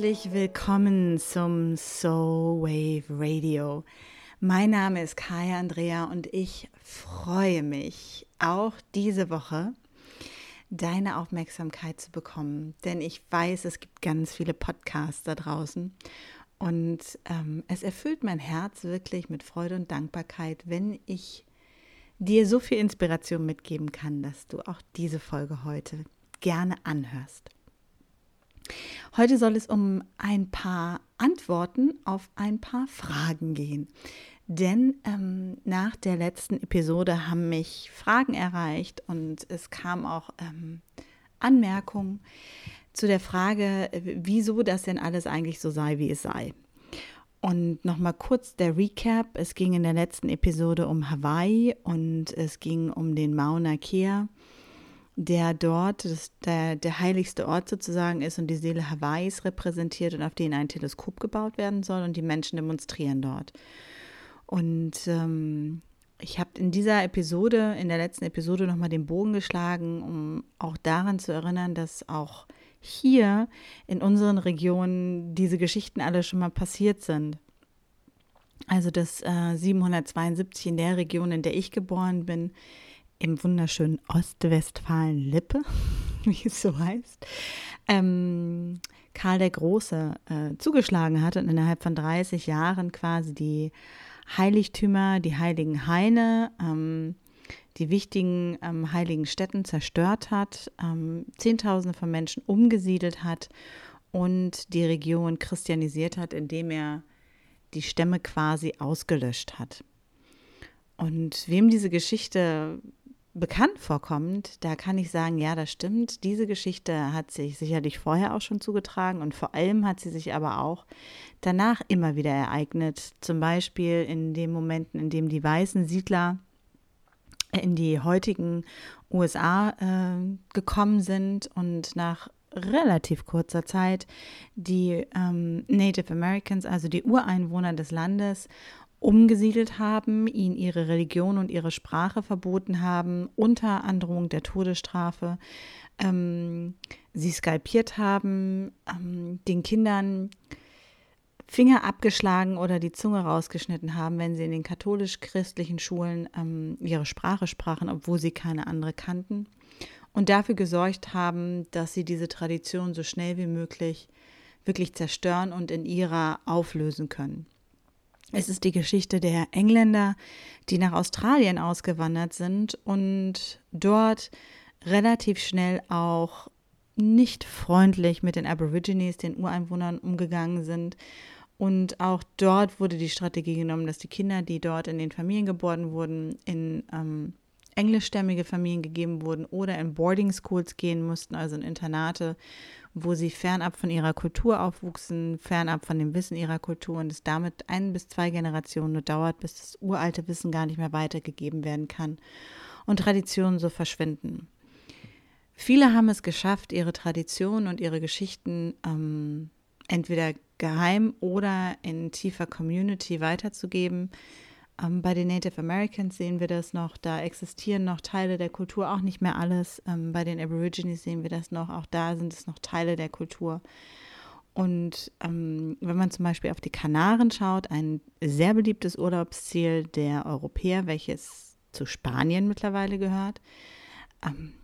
Herzlich willkommen zum Soul Wave Radio. Mein Name ist Kaya Andrea und ich freue mich auch diese Woche deine Aufmerksamkeit zu bekommen, denn ich weiß, es gibt ganz viele Podcasts da draußen und ähm, es erfüllt mein Herz wirklich mit Freude und Dankbarkeit, wenn ich dir so viel Inspiration mitgeben kann, dass du auch diese Folge heute gerne anhörst. Heute soll es um ein paar Antworten auf ein paar Fragen gehen. Denn ähm, nach der letzten Episode haben mich Fragen erreicht und es kam auch ähm, Anmerkungen zu der Frage, wieso das denn alles eigentlich so sei, wie es sei. Und nochmal kurz der Recap. Es ging in der letzten Episode um Hawaii und es ging um den Mauna Kea der dort das, der, der heiligste Ort sozusagen ist und die Seele Hawaiis repräsentiert und auf den ein Teleskop gebaut werden soll und die Menschen demonstrieren dort. Und ähm, ich habe in dieser Episode, in der letzten Episode nochmal den Bogen geschlagen, um auch daran zu erinnern, dass auch hier in unseren Regionen diese Geschichten alle schon mal passiert sind. Also dass äh, 772 in der Region, in der ich geboren bin, im wunderschönen Ostwestfalen-Lippe, wie es so heißt, ähm, Karl der Große äh, zugeschlagen hat und innerhalb von 30 Jahren quasi die Heiligtümer, die heiligen Haine, ähm, die wichtigen ähm, heiligen Städten zerstört hat, ähm, Zehntausende von Menschen umgesiedelt hat und die Region christianisiert hat, indem er die Stämme quasi ausgelöscht hat. Und wem diese Geschichte bekannt vorkommt, da kann ich sagen, ja, das stimmt. Diese Geschichte hat sich sicherlich vorher auch schon zugetragen und vor allem hat sie sich aber auch danach immer wieder ereignet. Zum Beispiel in den Momenten, in dem die weißen Siedler in die heutigen USA äh, gekommen sind und nach relativ kurzer Zeit die ähm, Native Americans, also die Ureinwohner des Landes umgesiedelt haben, ihnen ihre Religion und ihre Sprache verboten haben, unter Androhung der Todesstrafe, ähm, sie skalpiert haben, ähm, den Kindern Finger abgeschlagen oder die Zunge rausgeschnitten haben, wenn sie in den katholisch-christlichen Schulen ähm, ihre Sprache sprachen, obwohl sie keine andere kannten. Und dafür gesorgt haben, dass sie diese Tradition so schnell wie möglich wirklich zerstören und in ihrer auflösen können. Es ist die Geschichte der Engländer, die nach Australien ausgewandert sind und dort relativ schnell auch nicht freundlich mit den Aborigines, den Ureinwohnern, umgegangen sind. Und auch dort wurde die Strategie genommen, dass die Kinder, die dort in den Familien geboren wurden, in ähm, englischstämmige Familien gegeben wurden oder in Boarding Schools gehen mussten, also in Internate, wo sie fernab von ihrer Kultur aufwuchsen, fernab von dem Wissen ihrer Kultur und es damit ein bis zwei Generationen nur dauert, bis das uralte Wissen gar nicht mehr weitergegeben werden kann und Traditionen so verschwinden. Viele haben es geschafft, ihre Traditionen und ihre Geschichten ähm, entweder geheim oder in tiefer Community weiterzugeben. Ähm, bei den Native Americans sehen wir das noch, da existieren noch Teile der Kultur, auch nicht mehr alles. Ähm, bei den Aborigines sehen wir das noch, auch da sind es noch Teile der Kultur. Und ähm, wenn man zum Beispiel auf die Kanaren schaut, ein sehr beliebtes Urlaubsziel der Europäer, welches zu Spanien mittlerweile gehört, ähm,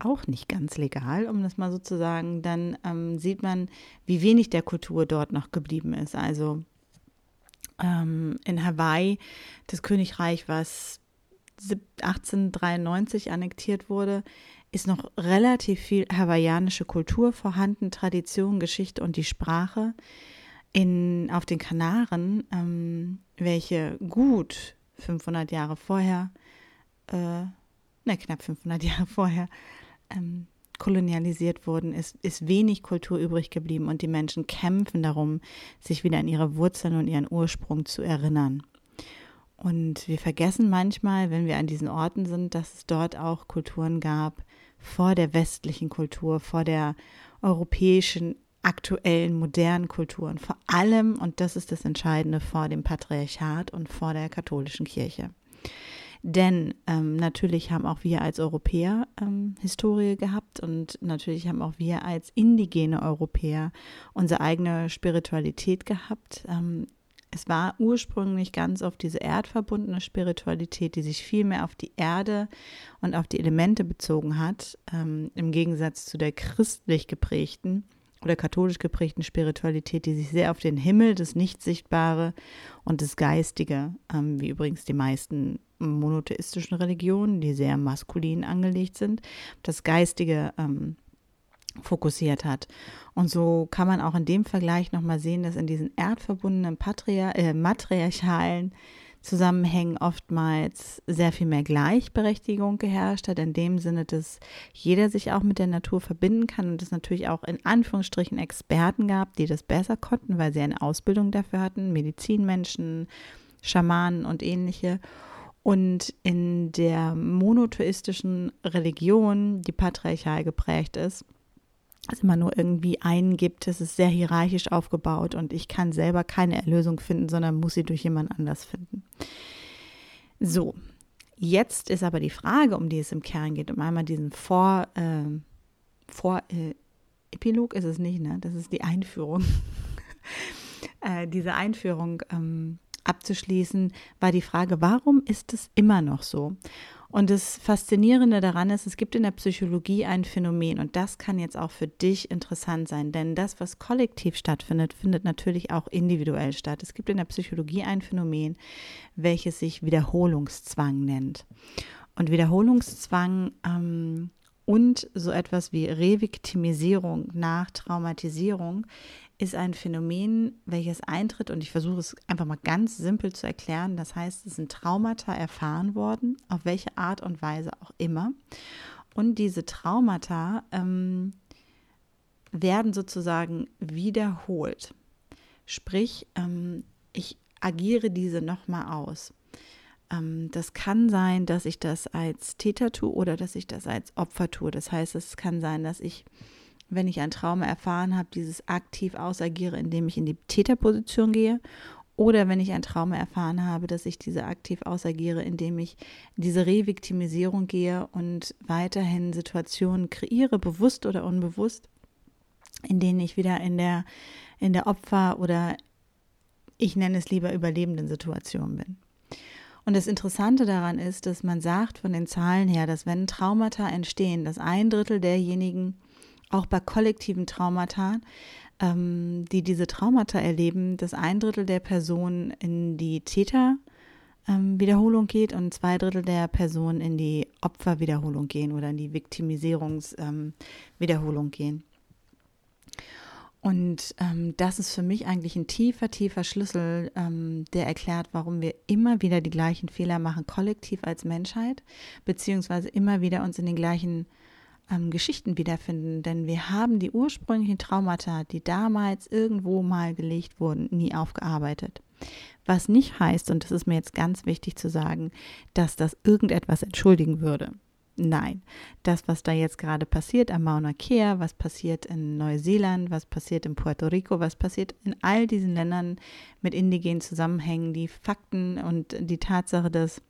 auch nicht ganz legal, um das mal so zu sagen, dann ähm, sieht man, wie wenig der Kultur dort noch geblieben ist. Also ähm, in Hawaii, das Königreich, was 1893 annektiert wurde, ist noch relativ viel hawaiianische Kultur vorhanden, Tradition, Geschichte und die Sprache. In, auf den Kanaren, ähm, welche gut 500 Jahre vorher, äh, ne, knapp 500 Jahre vorher, ähm, kolonialisiert wurden, ist, ist wenig Kultur übrig geblieben und die Menschen kämpfen darum, sich wieder an ihre Wurzeln und ihren Ursprung zu erinnern. Und wir vergessen manchmal, wenn wir an diesen Orten sind, dass es dort auch Kulturen gab vor der westlichen Kultur, vor der europäischen, aktuellen, modernen Kultur und vor allem, und das ist das Entscheidende, vor dem Patriarchat und vor der katholischen Kirche. Denn ähm, natürlich haben auch wir als Europäer ähm, Historie gehabt und natürlich haben auch wir als indigene Europäer unsere eigene Spiritualität gehabt. Ähm, es war ursprünglich ganz auf diese erdverbundene Spiritualität, die sich viel mehr auf die Erde und auf die Elemente bezogen hat, ähm, im Gegensatz zu der christlich geprägten oder katholisch geprägten Spiritualität, die sich sehr auf den Himmel, das Nicht-Sichtbare und das Geistige, ähm, wie übrigens die meisten monotheistischen Religionen, die sehr maskulin angelegt sind, das Geistige ähm, fokussiert hat. Und so kann man auch in dem Vergleich nochmal sehen, dass in diesen erdverbundenen Patria äh, matriarchalen Zusammenhängen oftmals sehr viel mehr Gleichberechtigung geherrscht hat, in dem Sinne, dass jeder sich auch mit der Natur verbinden kann und es natürlich auch in Anführungsstrichen Experten gab, die das besser konnten, weil sie eine Ausbildung dafür hatten, Medizinmenschen, Schamanen und ähnliche. Und in der monotheistischen Religion, die patriarchal geprägt ist, es immer nur irgendwie einen gibt. Es ist sehr hierarchisch aufgebaut und ich kann selber keine Erlösung finden, sondern muss sie durch jemand anders finden. So, jetzt ist aber die Frage, um die es im Kern geht, um einmal diesen Vor, äh, Vor äh, Epilog ist es nicht, ne? Das ist die Einführung. äh, diese Einführung ähm, abzuschließen, war die Frage, warum ist es immer noch so? Und das Faszinierende daran ist, es gibt in der Psychologie ein Phänomen und das kann jetzt auch für dich interessant sein, denn das, was kollektiv stattfindet, findet natürlich auch individuell statt. Es gibt in der Psychologie ein Phänomen, welches sich Wiederholungszwang nennt. Und Wiederholungszwang ähm, und so etwas wie Reviktimisierung nach Traumatisierung ist ein Phänomen, welches eintritt und ich versuche es einfach mal ganz simpel zu erklären. Das heißt, es sind Traumata erfahren worden, auf welche Art und Weise auch immer. Und diese Traumata ähm, werden sozusagen wiederholt. Sprich, ähm, ich agiere diese nochmal aus. Ähm, das kann sein, dass ich das als Täter tue oder dass ich das als Opfer tue. Das heißt, es kann sein, dass ich wenn ich ein Trauma erfahren habe, dieses aktiv ausagiere, indem ich in die Täterposition gehe. Oder wenn ich ein Trauma erfahren habe, dass ich diese aktiv ausagiere, indem ich diese Reviktimisierung gehe und weiterhin Situationen kreiere, bewusst oder unbewusst, in denen ich wieder in der, in der Opfer- oder ich nenne es lieber überlebenden Situation bin. Und das Interessante daran ist, dass man sagt von den Zahlen her, dass wenn Traumata entstehen, dass ein Drittel derjenigen, auch bei kollektiven Traumata, ähm, die diese Traumata erleben, dass ein Drittel der Personen in die Täterwiederholung ähm, geht und zwei Drittel der Personen in die Opferwiederholung gehen oder in die Viktimisierungswiederholung ähm, gehen. Und ähm, das ist für mich eigentlich ein tiefer, tiefer Schlüssel, ähm, der erklärt, warum wir immer wieder die gleichen Fehler machen, kollektiv als Menschheit, beziehungsweise immer wieder uns in den gleichen ähm, Geschichten wiederfinden, denn wir haben die ursprünglichen Traumata, die damals irgendwo mal gelegt wurden, nie aufgearbeitet. Was nicht heißt, und das ist mir jetzt ganz wichtig zu sagen, dass das irgendetwas entschuldigen würde. Nein, das, was da jetzt gerade passiert am Mauna Kea, was passiert in Neuseeland, was passiert in Puerto Rico, was passiert in all diesen Ländern mit indigenen Zusammenhängen, die Fakten und die Tatsache, dass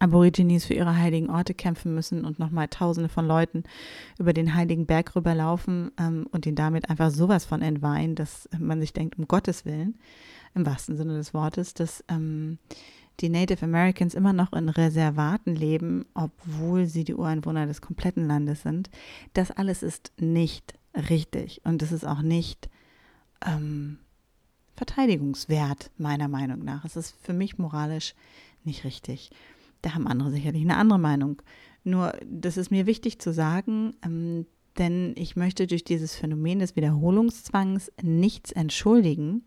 Aborigines für ihre heiligen Orte kämpfen müssen und nochmal Tausende von Leuten über den heiligen Berg rüberlaufen ähm, und ihn damit einfach sowas von entweihen, dass man sich denkt, um Gottes Willen, im wahrsten Sinne des Wortes, dass ähm, die Native Americans immer noch in Reservaten leben, obwohl sie die Ureinwohner des kompletten Landes sind. Das alles ist nicht richtig und es ist auch nicht ähm, verteidigungswert, meiner Meinung nach. Es ist für mich moralisch nicht richtig. Da haben andere sicherlich eine andere Meinung. Nur, das ist mir wichtig zu sagen, ähm, denn ich möchte durch dieses Phänomen des Wiederholungszwangs nichts entschuldigen.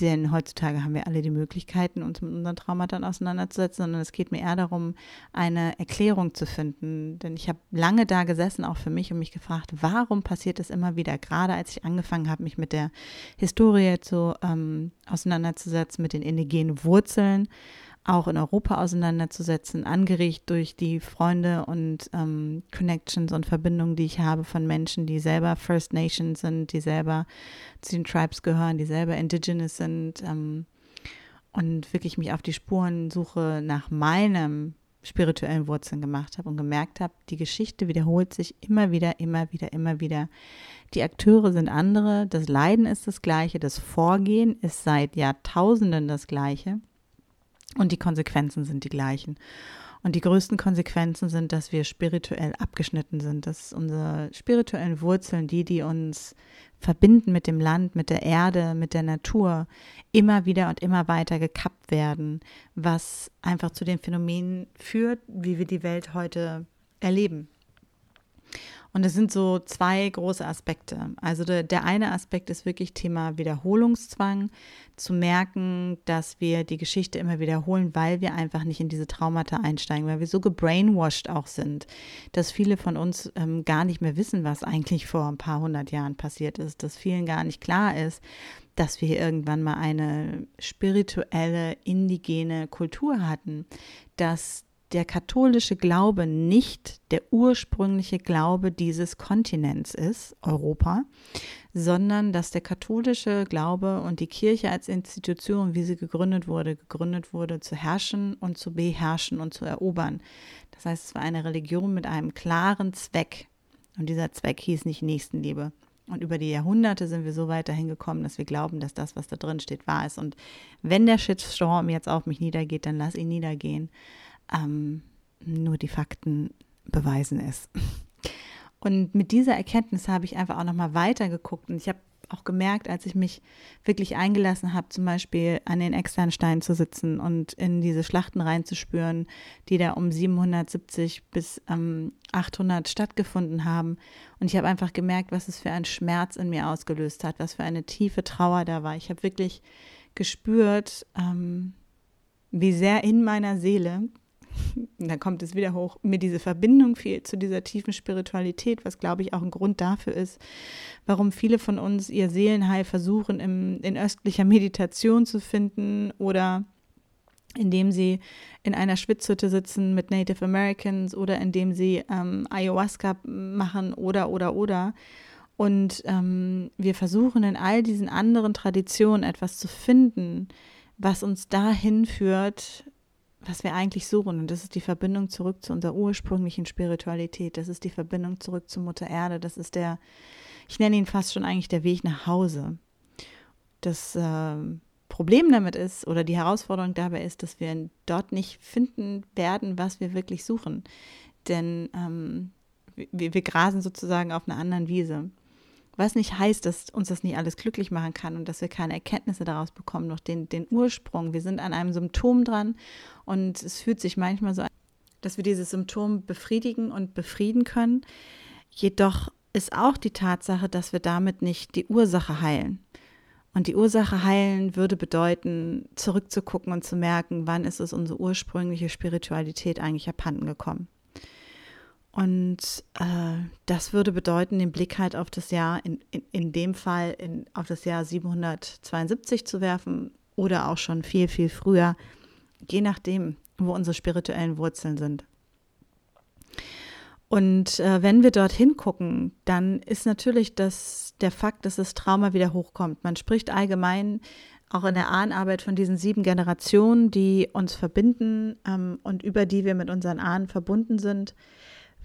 Denn heutzutage haben wir alle die Möglichkeiten, uns mit unseren Traumata auseinanderzusetzen, sondern es geht mir eher darum, eine Erklärung zu finden. Denn ich habe lange da gesessen, auch für mich, und mich gefragt, warum passiert das immer wieder? Gerade als ich angefangen habe, mich mit der Historie zu, ähm, auseinanderzusetzen, mit den indigenen Wurzeln auch in Europa auseinanderzusetzen, angeregt durch die Freunde und ähm, Connections und Verbindungen, die ich habe von Menschen, die selber First Nations sind, die selber zu den Tribes gehören, die selber Indigenous sind. Ähm, und wirklich mich auf die Spurensuche nach meinem spirituellen Wurzeln gemacht habe und gemerkt habe, die Geschichte wiederholt sich immer wieder, immer wieder, immer wieder. Die Akteure sind andere, das Leiden ist das gleiche, das Vorgehen ist seit Jahrtausenden das gleiche und die Konsequenzen sind die gleichen. Und die größten Konsequenzen sind, dass wir spirituell abgeschnitten sind, dass unsere spirituellen Wurzeln, die, die uns verbinden mit dem Land, mit der Erde, mit der Natur, immer wieder und immer weiter gekappt werden, was einfach zu den Phänomenen führt, wie wir die Welt heute erleben. Und es sind so zwei große Aspekte. Also der, der, eine Aspekt ist wirklich Thema Wiederholungszwang, zu merken, dass wir die Geschichte immer wiederholen, weil wir einfach nicht in diese Traumata einsteigen, weil wir so gebrainwashed auch sind, dass viele von uns ähm, gar nicht mehr wissen, was eigentlich vor ein paar hundert Jahren passiert ist, dass vielen gar nicht klar ist, dass wir irgendwann mal eine spirituelle, indigene Kultur hatten, dass der katholische Glaube nicht der ursprüngliche Glaube dieses Kontinents ist, Europa, sondern dass der katholische Glaube und die Kirche als Institution, wie sie gegründet wurde, gegründet wurde zu herrschen und zu beherrschen und zu erobern. Das heißt, es war eine Religion mit einem klaren Zweck. Und dieser Zweck hieß nicht Nächstenliebe. Und über die Jahrhunderte sind wir so weit dahin gekommen, dass wir glauben, dass das, was da drin steht, wahr ist. Und wenn der Shitstorm jetzt auf mich niedergeht, dann lass ihn niedergehen. Ähm, nur die Fakten beweisen es. Und mit dieser Erkenntnis habe ich einfach auch nochmal weitergeguckt und ich habe auch gemerkt, als ich mich wirklich eingelassen habe, zum Beispiel an den Externsteinen zu sitzen und in diese Schlachten reinzuspüren, die da um 770 bis ähm, 800 stattgefunden haben. Und ich habe einfach gemerkt, was es für ein Schmerz in mir ausgelöst hat, was für eine tiefe Trauer da war. Ich habe wirklich gespürt, ähm, wie sehr in meiner Seele dann kommt es wieder hoch, mir diese Verbindung fehlt zu dieser tiefen Spiritualität, was glaube ich auch ein Grund dafür ist, warum viele von uns ihr Seelenheil versuchen, im, in östlicher Meditation zu finden oder indem sie in einer Schwitzhütte sitzen mit Native Americans oder indem sie ähm, Ayahuasca machen oder oder oder. Und ähm, wir versuchen in all diesen anderen Traditionen etwas zu finden, was uns dahin führt, was wir eigentlich suchen. Und das ist die Verbindung zurück zu unserer ursprünglichen Spiritualität. Das ist die Verbindung zurück zu Mutter Erde. Das ist der, ich nenne ihn fast schon eigentlich der Weg nach Hause. Das äh, Problem damit ist oder die Herausforderung dabei ist, dass wir dort nicht finden werden, was wir wirklich suchen. Denn ähm, wir, wir grasen sozusagen auf einer anderen Wiese. Was nicht heißt, dass uns das nicht alles glücklich machen kann und dass wir keine Erkenntnisse daraus bekommen, noch den, den Ursprung. Wir sind an einem Symptom dran und es fühlt sich manchmal so an, dass wir dieses Symptom befriedigen und befrieden können. Jedoch ist auch die Tatsache, dass wir damit nicht die Ursache heilen. Und die Ursache heilen würde bedeuten, zurückzugucken und zu merken, wann ist es unsere ursprüngliche Spiritualität eigentlich abhanden gekommen. Und äh, das würde bedeuten, den Blick halt auf das Jahr, in, in, in dem Fall in, auf das Jahr 772 zu werfen oder auch schon viel, viel früher, je nachdem, wo unsere spirituellen Wurzeln sind. Und äh, wenn wir dorthin gucken, dann ist natürlich das, der Fakt, dass das Trauma wieder hochkommt. Man spricht allgemein auch in der Ahnenarbeit von diesen sieben Generationen, die uns verbinden ähm, und über die wir mit unseren Ahnen verbunden sind.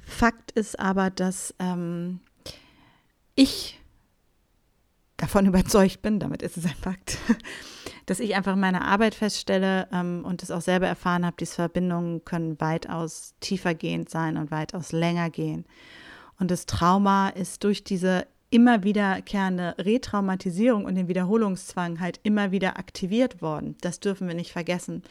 Fakt ist aber, dass ähm, ich davon überzeugt bin, damit ist es ein Fakt, dass ich einfach in meiner Arbeit feststelle ähm, und es auch selber erfahren habe, diese Verbindungen können weitaus tiefergehend sein und weitaus länger gehen. Und das Trauma ist durch diese immer wiederkehrende Retraumatisierung und den Wiederholungszwang halt immer wieder aktiviert worden. Das dürfen wir nicht vergessen.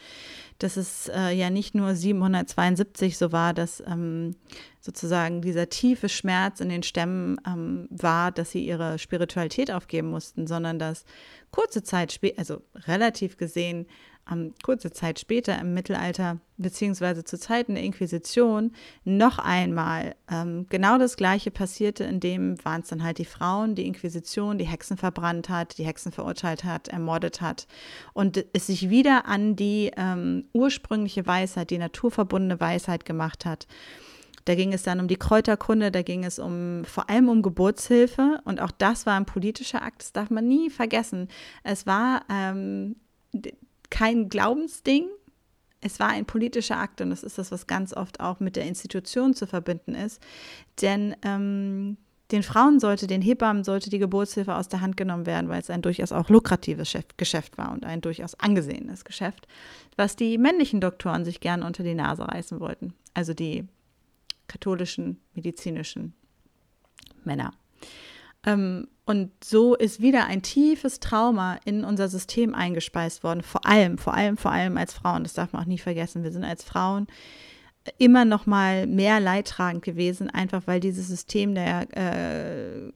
Dass es äh, ja nicht nur 772 so war, dass ähm, sozusagen dieser tiefe Schmerz in den Stämmen ähm, war, dass sie ihre Spiritualität aufgeben mussten, sondern dass kurze Zeit später, also relativ gesehen, ähm, kurze Zeit später im Mittelalter beziehungsweise zu Zeiten der Inquisition noch einmal ähm, genau das Gleiche passierte, in dem waren es dann halt die Frauen, die Inquisition, die Hexen verbrannt hat, die Hexen verurteilt hat, ermordet hat und es sich wieder an die ähm, ursprüngliche Weisheit, die naturverbundene Weisheit gemacht hat. Da ging es dann um die Kräuterkunde, da ging es um vor allem um Geburtshilfe und auch das war ein politischer Akt, das darf man nie vergessen. Es war ähm, kein Glaubensding. Es war ein politischer Akt und das ist das, was ganz oft auch mit der Institution zu verbinden ist. Denn ähm, den Frauen sollte, den Hebammen sollte die Geburtshilfe aus der Hand genommen werden, weil es ein durchaus auch lukratives Geschäft war und ein durchaus angesehenes Geschäft, was die männlichen Doktoren sich gerne unter die Nase reißen wollten. Also die katholischen medizinischen Männer. Ähm, und so ist wieder ein tiefes Trauma in unser System eingespeist worden. Vor allem, vor allem, vor allem als Frauen. Das darf man auch nie vergessen. Wir sind als Frauen immer noch mal mehr leidtragend gewesen, einfach weil dieses System der äh,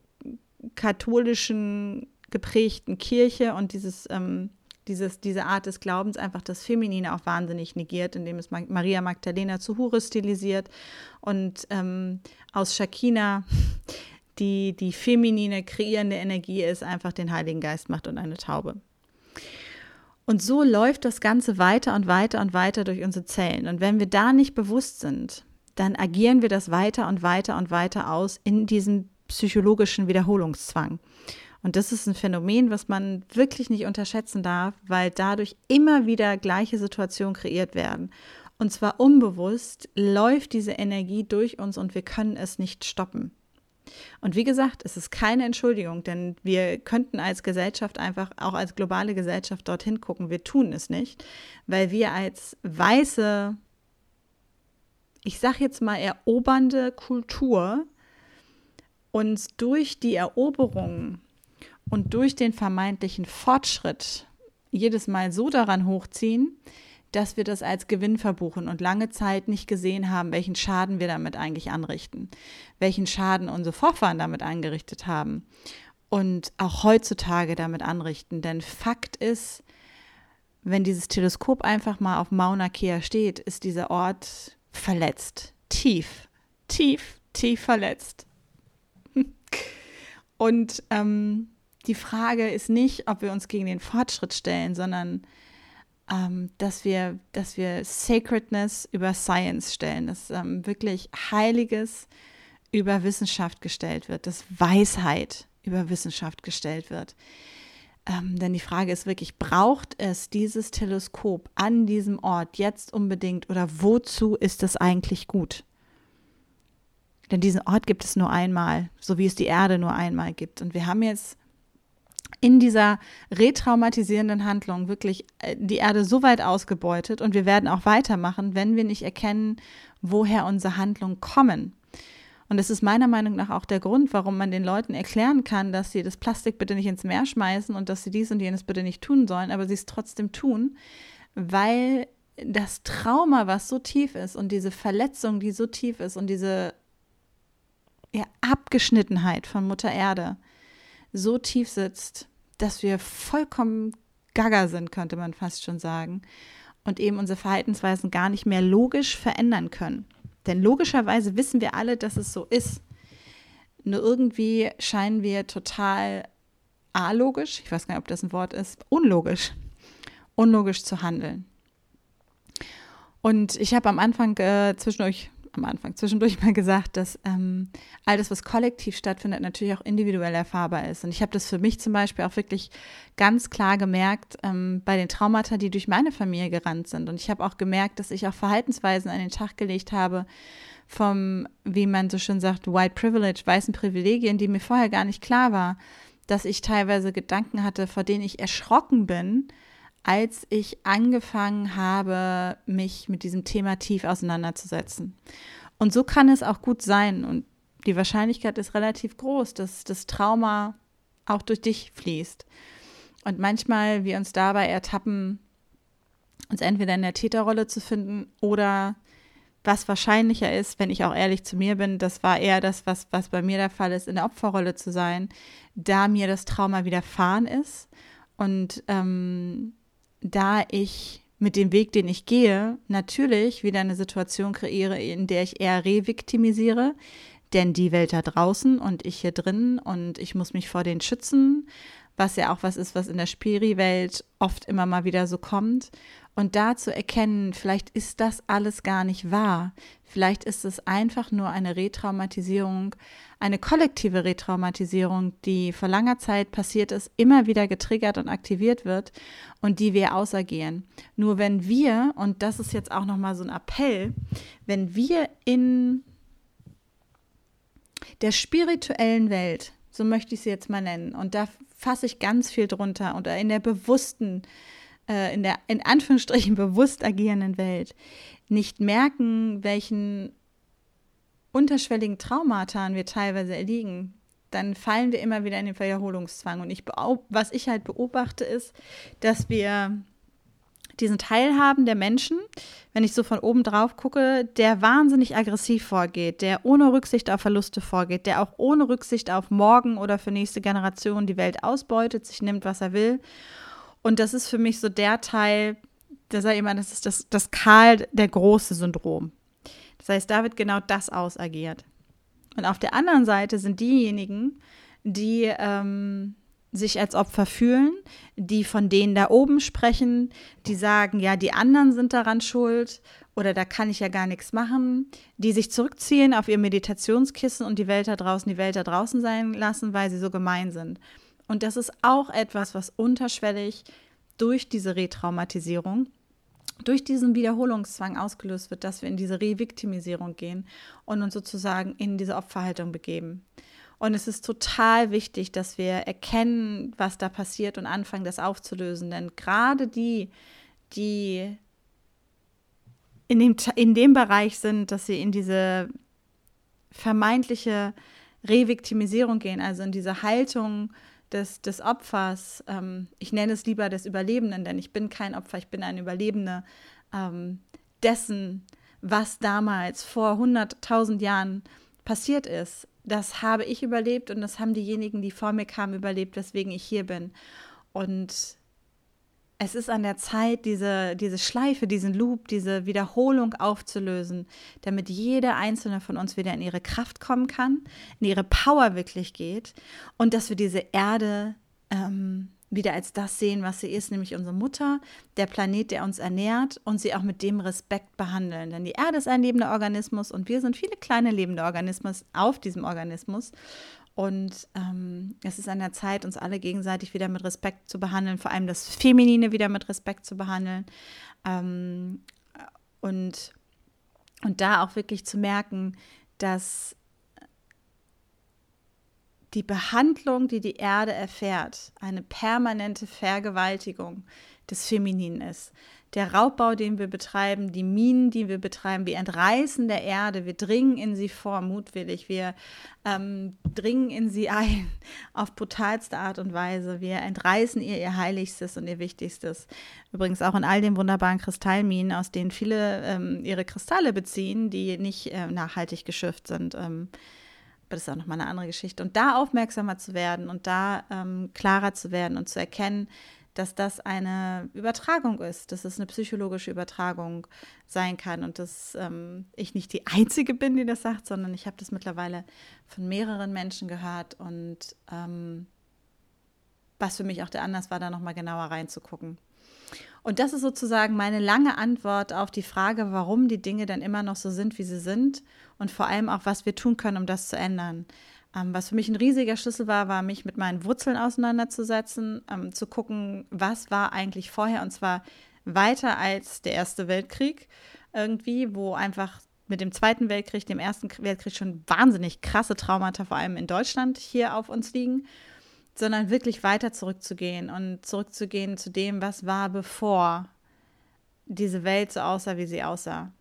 katholischen geprägten Kirche und dieses, ähm, dieses, diese Art des Glaubens einfach das Feminine auch wahnsinnig negiert, indem es Maria Magdalena zu Hure stilisiert und ähm, aus Shakina die, die feminine, kreierende Energie ist, einfach den Heiligen Geist macht und eine Taube. Und so läuft das Ganze weiter und weiter und weiter durch unsere Zellen. Und wenn wir da nicht bewusst sind, dann agieren wir das weiter und weiter und weiter aus in diesem psychologischen Wiederholungszwang. Und das ist ein Phänomen, was man wirklich nicht unterschätzen darf, weil dadurch immer wieder gleiche Situationen kreiert werden. Und zwar unbewusst läuft diese Energie durch uns und wir können es nicht stoppen. Und wie gesagt, es ist keine Entschuldigung, denn wir könnten als Gesellschaft einfach, auch als globale Gesellschaft dorthin gucken. Wir tun es nicht, weil wir als weiße, ich sage jetzt mal erobernde Kultur uns durch die Eroberung und durch den vermeintlichen Fortschritt jedes Mal so daran hochziehen, dass wir das als Gewinn verbuchen und lange Zeit nicht gesehen haben, welchen Schaden wir damit eigentlich anrichten, welchen Schaden unsere Vorfahren damit angerichtet haben und auch heutzutage damit anrichten. Denn Fakt ist, wenn dieses Teleskop einfach mal auf Mauna Kea steht, ist dieser Ort verletzt, tief, tief, tief verletzt. Und ähm, die Frage ist nicht, ob wir uns gegen den Fortschritt stellen, sondern ähm, dass, wir, dass wir Sacredness über Science stellen, dass ähm, wirklich Heiliges über Wissenschaft gestellt wird, dass Weisheit über Wissenschaft gestellt wird. Ähm, denn die Frage ist wirklich, braucht es dieses Teleskop an diesem Ort jetzt unbedingt oder wozu ist es eigentlich gut? Denn diesen Ort gibt es nur einmal, so wie es die Erde nur einmal gibt. Und wir haben jetzt in dieser retraumatisierenden Handlung wirklich äh, die Erde so weit ausgebeutet und wir werden auch weitermachen, wenn wir nicht erkennen, woher unsere Handlungen kommen. Und das ist meiner Meinung nach auch der Grund, warum man den Leuten erklären kann, dass sie das Plastik bitte nicht ins Meer schmeißen und dass sie dies und jenes bitte nicht tun sollen, aber sie es trotzdem tun, weil das Trauma, was so tief ist und diese Verletzung, die so tief ist und diese ja, Abgeschnittenheit von Mutter Erde, so tief sitzt, dass wir vollkommen gaga sind, könnte man fast schon sagen, und eben unsere Verhaltensweisen gar nicht mehr logisch verändern können. Denn logischerweise wissen wir alle, dass es so ist. Nur irgendwie scheinen wir total alogisch, ich weiß gar nicht, ob das ein Wort ist, unlogisch, unlogisch zu handeln. Und ich habe am Anfang äh, zwischendurch am Anfang zwischendurch mal gesagt, dass ähm, all das, was kollektiv stattfindet, natürlich auch individuell erfahrbar ist. Und ich habe das für mich zum Beispiel auch wirklich ganz klar gemerkt ähm, bei den Traumata, die durch meine Familie gerannt sind. Und ich habe auch gemerkt, dass ich auch Verhaltensweisen an den Tag gelegt habe vom, wie man so schön sagt, White Privilege, weißen Privilegien, die mir vorher gar nicht klar war, dass ich teilweise Gedanken hatte, vor denen ich erschrocken bin, als ich angefangen habe, mich mit diesem Thema tief auseinanderzusetzen. Und so kann es auch gut sein. Und die Wahrscheinlichkeit ist relativ groß, dass das Trauma auch durch dich fließt. Und manchmal wir uns dabei ertappen, uns entweder in der Täterrolle zu finden oder was wahrscheinlicher ist, wenn ich auch ehrlich zu mir bin, das war eher das, was, was bei mir der Fall ist, in der Opferrolle zu sein, da mir das Trauma widerfahren ist und ähm, da ich mit dem Weg, den ich gehe, natürlich wieder eine Situation kreiere, in der ich eher reviktimisiere, denn die Welt da draußen und ich hier drin und ich muss mich vor denen schützen, was ja auch was ist, was in der Spiri-Welt oft immer mal wieder so kommt. Und da zu erkennen, vielleicht ist das alles gar nicht wahr. Vielleicht ist es einfach nur eine Retraumatisierung, eine kollektive Retraumatisierung, die vor langer Zeit passiert ist, immer wieder getriggert und aktiviert wird und die wir ausagieren. Nur wenn wir, und das ist jetzt auch nochmal so ein Appell, wenn wir in der spirituellen Welt, so möchte ich sie jetzt mal nennen, und da fasse ich ganz viel drunter, oder in der bewussten äh, in der in Anführungsstrichen bewusst agierenden Welt nicht merken, welchen unterschwelligen Traumata wir teilweise erliegen, dann fallen wir immer wieder in den Wiederholungszwang. Und ich, was ich halt beobachte, ist, dass wir diesen Teil haben der Menschen, wenn ich so von oben drauf gucke, der wahnsinnig aggressiv vorgeht, der ohne Rücksicht auf Verluste vorgeht, der auch ohne Rücksicht auf morgen oder für nächste Generationen die Welt ausbeutet, sich nimmt, was er will und das ist für mich so der Teil, da ich immer, das ist das, das Karl der große Syndrom. Das heißt, da wird genau das ausagiert. Und auf der anderen Seite sind diejenigen, die ähm, sich als Opfer fühlen, die von denen da oben sprechen, die sagen, ja, die anderen sind daran schuld oder da kann ich ja gar nichts machen, die sich zurückziehen auf ihr Meditationskissen und die Welt da draußen, die Welt da draußen sein lassen, weil sie so gemein sind. Und das ist auch etwas, was unterschwellig durch diese Retraumatisierung, durch diesen Wiederholungszwang ausgelöst wird, dass wir in diese Reviktimisierung gehen und uns sozusagen in diese Opferhaltung begeben. Und es ist total wichtig, dass wir erkennen, was da passiert und anfangen, das aufzulösen. Denn gerade die, die in dem, in dem Bereich sind, dass sie in diese vermeintliche Reviktimisierung gehen, also in diese Haltung, des, des Opfers, ähm, ich nenne es lieber des Überlebenden, denn ich bin kein Opfer, ich bin ein Überlebender ähm, dessen, was damals vor 100.000 Jahren passiert ist. Das habe ich überlebt und das haben diejenigen, die vor mir kamen, überlebt, weswegen ich hier bin. Und es ist an der Zeit, diese, diese Schleife, diesen Loop, diese Wiederholung aufzulösen, damit jede einzelne von uns wieder in ihre Kraft kommen kann, in ihre Power wirklich geht und dass wir diese Erde ähm, wieder als das sehen, was sie ist, nämlich unsere Mutter, der Planet, der uns ernährt und sie auch mit dem Respekt behandeln. Denn die Erde ist ein lebender Organismus und wir sind viele kleine lebende Organismen auf diesem Organismus. Und ähm, es ist an der Zeit, uns alle gegenseitig wieder mit Respekt zu behandeln, vor allem das Feminine wieder mit Respekt zu behandeln. Ähm, und, und da auch wirklich zu merken, dass die Behandlung, die die Erde erfährt, eine permanente Vergewaltigung des Femininen ist der Raubbau, den wir betreiben, die Minen, die wir betreiben, wir entreißen der Erde, wir dringen in sie vor, mutwillig, wir ähm, dringen in sie ein auf brutalste Art und Weise, wir entreißen ihr ihr Heiligstes und ihr Wichtigstes. Übrigens auch in all den wunderbaren Kristallminen, aus denen viele ähm, ihre Kristalle beziehen, die nicht äh, nachhaltig geschifft sind. Ähm, aber das ist auch nochmal eine andere Geschichte. Und da aufmerksamer zu werden und da ähm, klarer zu werden und zu erkennen, dass das eine Übertragung ist, dass es eine psychologische Übertragung sein kann und dass ähm, ich nicht die Einzige bin, die das sagt, sondern ich habe das mittlerweile von mehreren Menschen gehört und ähm, was für mich auch der Anlass war, da nochmal genauer reinzugucken. Und das ist sozusagen meine lange Antwort auf die Frage, warum die Dinge dann immer noch so sind, wie sie sind und vor allem auch, was wir tun können, um das zu ändern. Ähm, was für mich ein riesiger Schlüssel war, war mich mit meinen Wurzeln auseinanderzusetzen, ähm, zu gucken, was war eigentlich vorher und zwar weiter als der Erste Weltkrieg irgendwie, wo einfach mit dem Zweiten Weltkrieg, dem Ersten Weltkrieg schon wahnsinnig krasse Traumata, vor allem in Deutschland, hier auf uns liegen, sondern wirklich weiter zurückzugehen und zurückzugehen zu dem, was war, bevor diese Welt so aussah, wie sie aussah.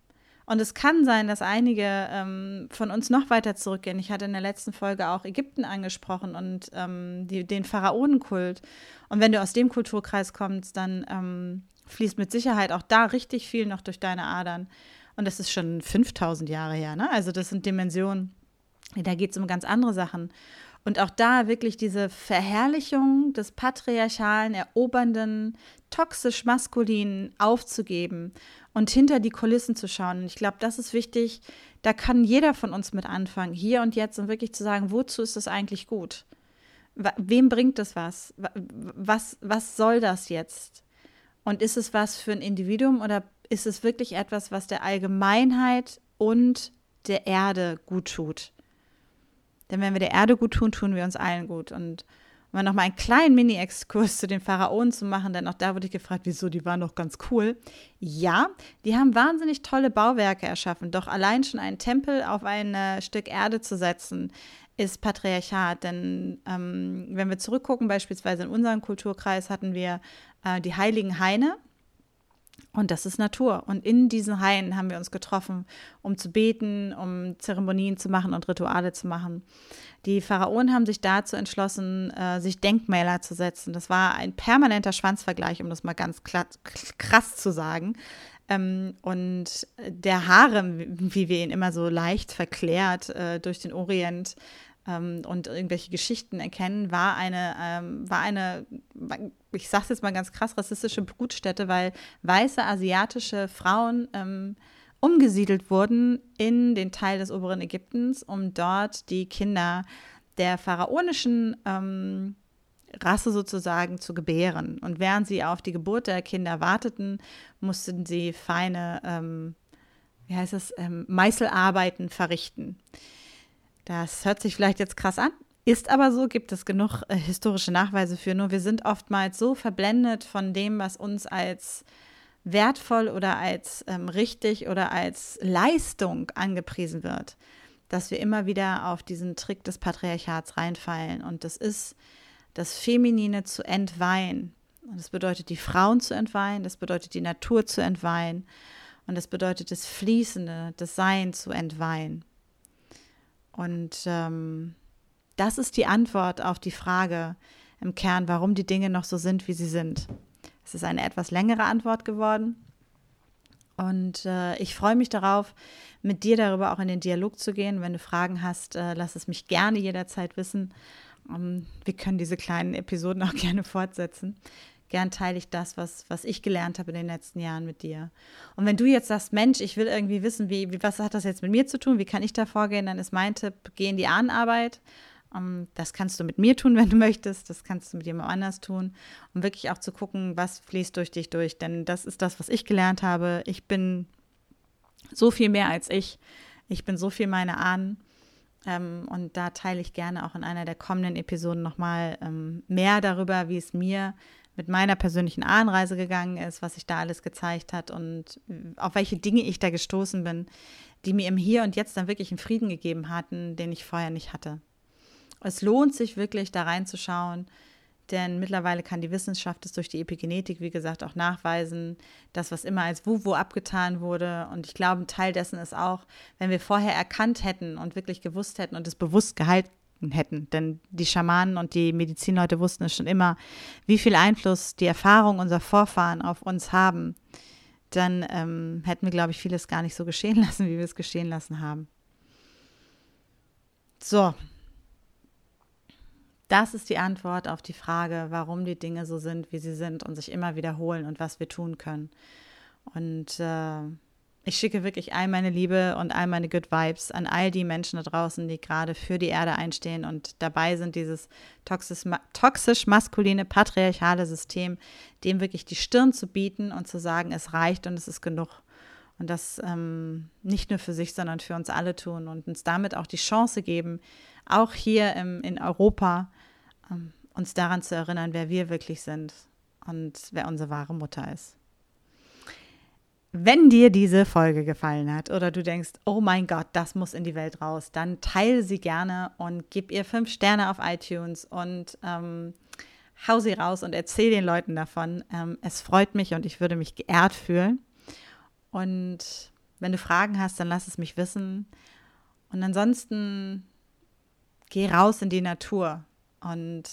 Und es kann sein, dass einige ähm, von uns noch weiter zurückgehen. Ich hatte in der letzten Folge auch Ägypten angesprochen und ähm, die, den Pharaonenkult. Und wenn du aus dem Kulturkreis kommst, dann ähm, fließt mit Sicherheit auch da richtig viel noch durch deine Adern. Und das ist schon 5000 Jahre her. Ne? Also das sind Dimensionen, da geht es um ganz andere Sachen. Und auch da wirklich diese Verherrlichung des patriarchalen, erobernden, toxisch maskulinen aufzugeben und hinter die Kulissen zu schauen. Und ich glaube, das ist wichtig. Da kann jeder von uns mit anfangen, hier und jetzt, und wirklich zu sagen, wozu ist das eigentlich gut? wem bringt es was? was? Was soll das jetzt? Und ist es was für ein Individuum oder ist es wirklich etwas, was der Allgemeinheit und der Erde gut tut? Denn wenn wir der Erde gut tun, tun wir uns allen gut. Und um noch mal einen kleinen Mini-Exkurs zu den Pharaonen zu machen, denn auch da wurde ich gefragt, wieso, die waren doch ganz cool. Ja, die haben wahnsinnig tolle Bauwerke erschaffen, doch allein schon einen Tempel auf ein äh, Stück Erde zu setzen, ist Patriarchat. Denn ähm, wenn wir zurückgucken, beispielsweise in unserem Kulturkreis hatten wir äh, die heiligen Haine. Und das ist Natur. Und in diesen Hainen haben wir uns getroffen, um zu beten, um Zeremonien zu machen und Rituale zu machen. Die Pharaonen haben sich dazu entschlossen, äh, sich Denkmäler zu setzen. Das war ein permanenter Schwanzvergleich, um das mal ganz krass zu sagen. Ähm, und der Harem, wie wir ihn immer so leicht verklärt äh, durch den Orient ähm, und irgendwelche Geschichten erkennen, war eine, ähm, war eine, ich sage es jetzt mal ganz krass, rassistische Brutstätte, weil weiße asiatische Frauen ähm, umgesiedelt wurden in den Teil des oberen Ägyptens, um dort die Kinder der pharaonischen ähm, Rasse sozusagen zu gebären. Und während sie auf die Geburt der Kinder warteten, mussten sie feine, ähm, wie heißt es, ähm, Meißelarbeiten verrichten. Das hört sich vielleicht jetzt krass an, ist aber so, gibt es genug äh, historische Nachweise für. Nur wir sind oftmals so verblendet von dem, was uns als wertvoll oder als ähm, richtig oder als Leistung angepriesen wird, dass wir immer wieder auf diesen Trick des Patriarchats reinfallen. Und das ist das Feminine zu entweihen. Und das bedeutet, die Frauen zu entweihen, das bedeutet, die Natur zu entweihen. Und das bedeutet, das Fließende, das Sein zu entweihen. Und ähm, das ist die Antwort auf die Frage im Kern, warum die Dinge noch so sind, wie sie sind. Es ist eine etwas längere Antwort geworden. Und äh, ich freue mich darauf, mit dir darüber auch in den Dialog zu gehen. Wenn du Fragen hast, äh, lass es mich gerne jederzeit wissen. Um, ähm, wir können diese kleinen Episoden auch gerne fortsetzen. Gern teile ich das, was, was ich gelernt habe in den letzten Jahren mit dir. Und wenn du jetzt sagst, Mensch, ich will irgendwie wissen, wie, wie, was hat das jetzt mit mir zu tun, wie kann ich da vorgehen, dann ist mein Tipp, geh in die Ahnenarbeit. Ähm, das kannst du mit mir tun, wenn du möchtest. Das kannst du mit jemand anders tun, um wirklich auch zu gucken, was fließt durch dich durch. Denn das ist das, was ich gelernt habe. Ich bin so viel mehr als ich. Ich bin so viel meine Ahnen. Ähm, und da teile ich gerne auch in einer der kommenden Episoden nochmal ähm, mehr darüber, wie es mir mit meiner persönlichen Ahnenreise gegangen ist, was sich da alles gezeigt hat und auf welche Dinge ich da gestoßen bin, die mir im Hier und Jetzt dann wirklich einen Frieden gegeben hatten, den ich vorher nicht hatte. Es lohnt sich wirklich da reinzuschauen, denn mittlerweile kann die Wissenschaft es durch die Epigenetik, wie gesagt, auch nachweisen, das, was immer als Wuwu abgetan wurde. Und ich glaube, ein Teil dessen ist auch, wenn wir vorher erkannt hätten und wirklich gewusst hätten und es bewusst gehalten hätten. Denn die Schamanen und die Medizinleute wussten es schon immer, wie viel Einfluss die Erfahrung unserer Vorfahren auf uns haben. Dann ähm, hätten wir, glaube ich, vieles gar nicht so geschehen lassen, wie wir es geschehen lassen haben. So, das ist die Antwort auf die Frage, warum die Dinge so sind, wie sie sind und sich immer wiederholen und was wir tun können. Und äh, ich schicke wirklich all meine Liebe und all meine Good Vibes an all die Menschen da draußen, die gerade für die Erde einstehen und dabei sind, dieses toxisch-maskuline, patriarchale System, dem wirklich die Stirn zu bieten und zu sagen, es reicht und es ist genug. Und das ähm, nicht nur für sich, sondern für uns alle tun und uns damit auch die Chance geben, auch hier im, in Europa ähm, uns daran zu erinnern, wer wir wirklich sind und wer unsere wahre Mutter ist. Wenn dir diese Folge gefallen hat oder du denkst, oh mein Gott, das muss in die Welt raus, dann teile sie gerne und gib ihr fünf Sterne auf iTunes und ähm, hau sie raus und erzähl den Leuten davon. Ähm, es freut mich und ich würde mich geehrt fühlen. Und wenn du Fragen hast, dann lass es mich wissen. Und ansonsten geh raus in die Natur. Und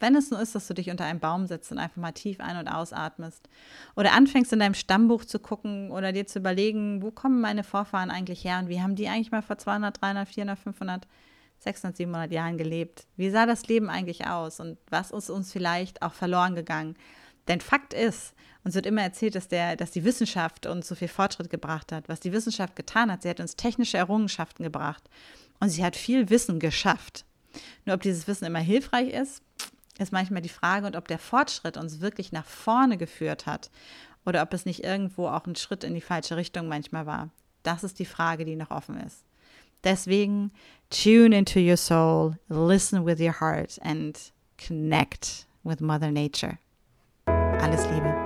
wenn es nur ist, dass du dich unter einem Baum setzt und einfach mal tief ein- und ausatmest oder anfängst in deinem Stammbuch zu gucken oder dir zu überlegen, wo kommen meine Vorfahren eigentlich her und wie haben die eigentlich mal vor 200, 300, 400, 500, 600, 700 Jahren gelebt? Wie sah das Leben eigentlich aus und was ist uns vielleicht auch verloren gegangen? Denn Fakt ist, uns wird immer erzählt, dass, der, dass die Wissenschaft uns so viel Fortschritt gebracht hat. Was die Wissenschaft getan hat, sie hat uns technische Errungenschaften gebracht und sie hat viel Wissen geschafft. Nur ob dieses Wissen immer hilfreich ist, ist manchmal die Frage und ob der Fortschritt uns wirklich nach vorne geführt hat oder ob es nicht irgendwo auch ein Schritt in die falsche Richtung manchmal war. Das ist die Frage, die noch offen ist. Deswegen tune into your soul, listen with your heart and connect with Mother Nature. Alles Liebe.